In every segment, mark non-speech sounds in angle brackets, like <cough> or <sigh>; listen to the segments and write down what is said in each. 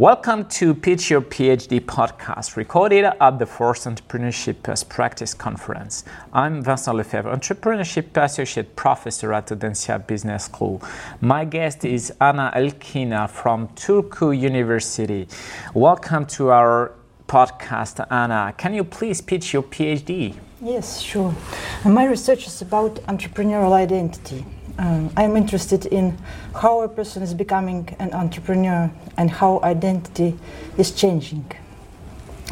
Welcome to Pitch Your PhD podcast, recorded at the Force Entrepreneurship as Practice Conference. I'm Vincent Lefebvre, Entrepreneurship Associate Professor at Audencia Business School. My guest is Anna Elkina from Turku University. Welcome to our podcast, Anna. Can you please pitch your PhD? Yes, sure. My research is about entrepreneurial identity. Um, I'm interested in how a person is becoming an entrepreneur and how identity is changing.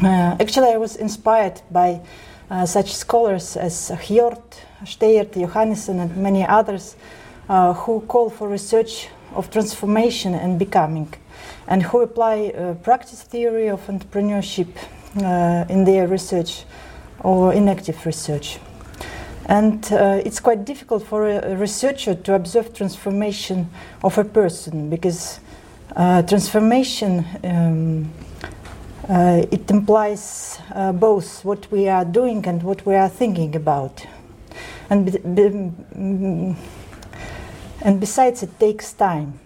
Uh, actually, I was inspired by uh, such scholars as Hjorth, Steyaert, Johannisson, and many others uh, who call for research of transformation and becoming, and who apply uh, practice theory of entrepreneurship uh, in their research or in active research. And uh, it's quite difficult for a, researcher to observe transformation of a person because uh, transformation um, uh, it implies uh, both what we are doing and what we are thinking about. And, be, be, mm, and besides, it takes time.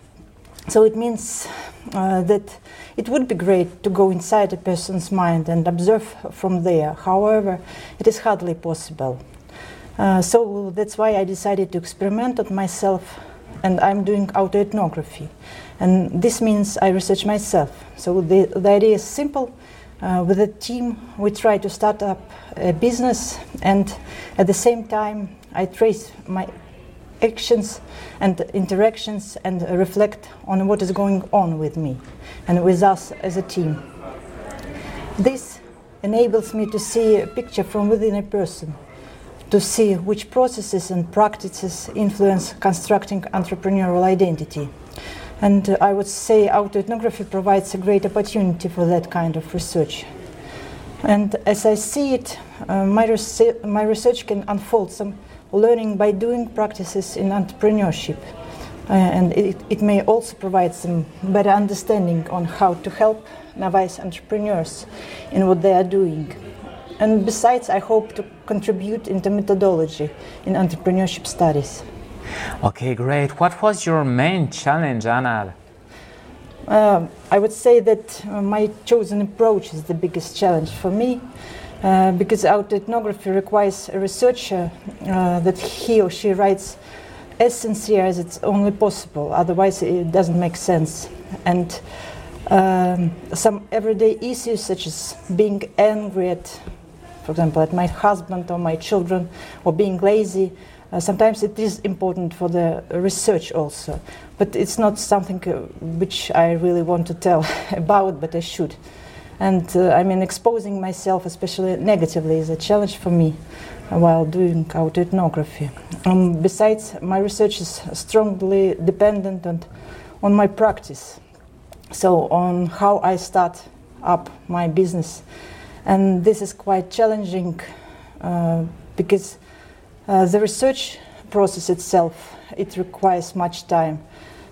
So it means uh, that it would be great to go inside a person's mind and observe from there. However, it is hardly possible. Uh, so that's why I decided to experiment on myself, and I'm doing autoethnography. And this means I research myself. So the, the idea is simple. Uh, with a team, we try to start up a business, and at the same time, I trace my actions and interactions and reflect on what is going on with me and with us as a team. This enables me to see a picture from within a person to see which processes and practices influence constructing entrepreneurial identity. And uh, I would say autoethnography provides a great opportunity for that kind of research. And as I see it, uh, my, rese- my research can unfold some learning by doing practices in entrepreneurship. Uh, and it, it, may also provide some better understanding on how to help novice entrepreneurs in what they are doing. And besides, I hope to contribute into methodology in entrepreneurship studies. Okay, great. What was your main challenge, Anna? Uh, I would say that uh, my chosen approach is the biggest challenge for me uh, because autoethnography requires a researcher uh, that he or she writes as sincere as it's only possible, otherwise, it doesn't make sense. And um, some everyday issues, such as being angry at for example, at my husband or my children, or being lazy. Uh, sometimes it is important for the research also, but it's not something uh, which I really want to tell <laughs> about, but I should. And uh, I mean, exposing myself, especially negatively, is a challenge for me while doing autoethnography. Um, besides, my research is strongly dependent on, on my practice, so on how I start up my business and this is quite challenging uh, because uh, the research process itself it requires much time,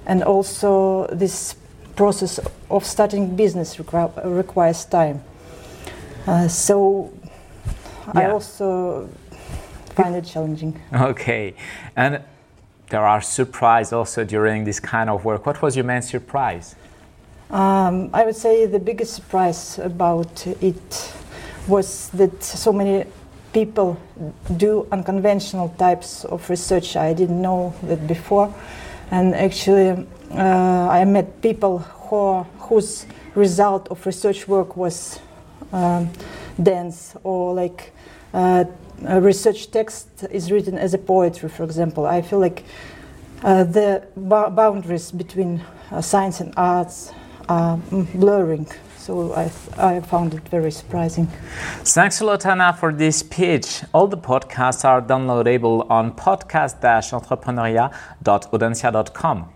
and also this process of starting business requ- requires time. Uh, so yeah. I also find it challenging. <laughs> Okay, and there are surprises also during this kind of work. What was your main surprise? Um, I would say the biggest surprise about it was that so many people do unconventional types of research. I didn't know that before. And actually, uh, I met people who, whose result of research work was um, dense or like uh, research text is written as a poetry, for example. I feel like uh, the boundaries between uh, science and arts are blurring. So I, I found it very surprising. Thanks a lot, Anna, for this pitch. All the podcasts are downloadable on podcast-entrepreneuriat.audencia.com.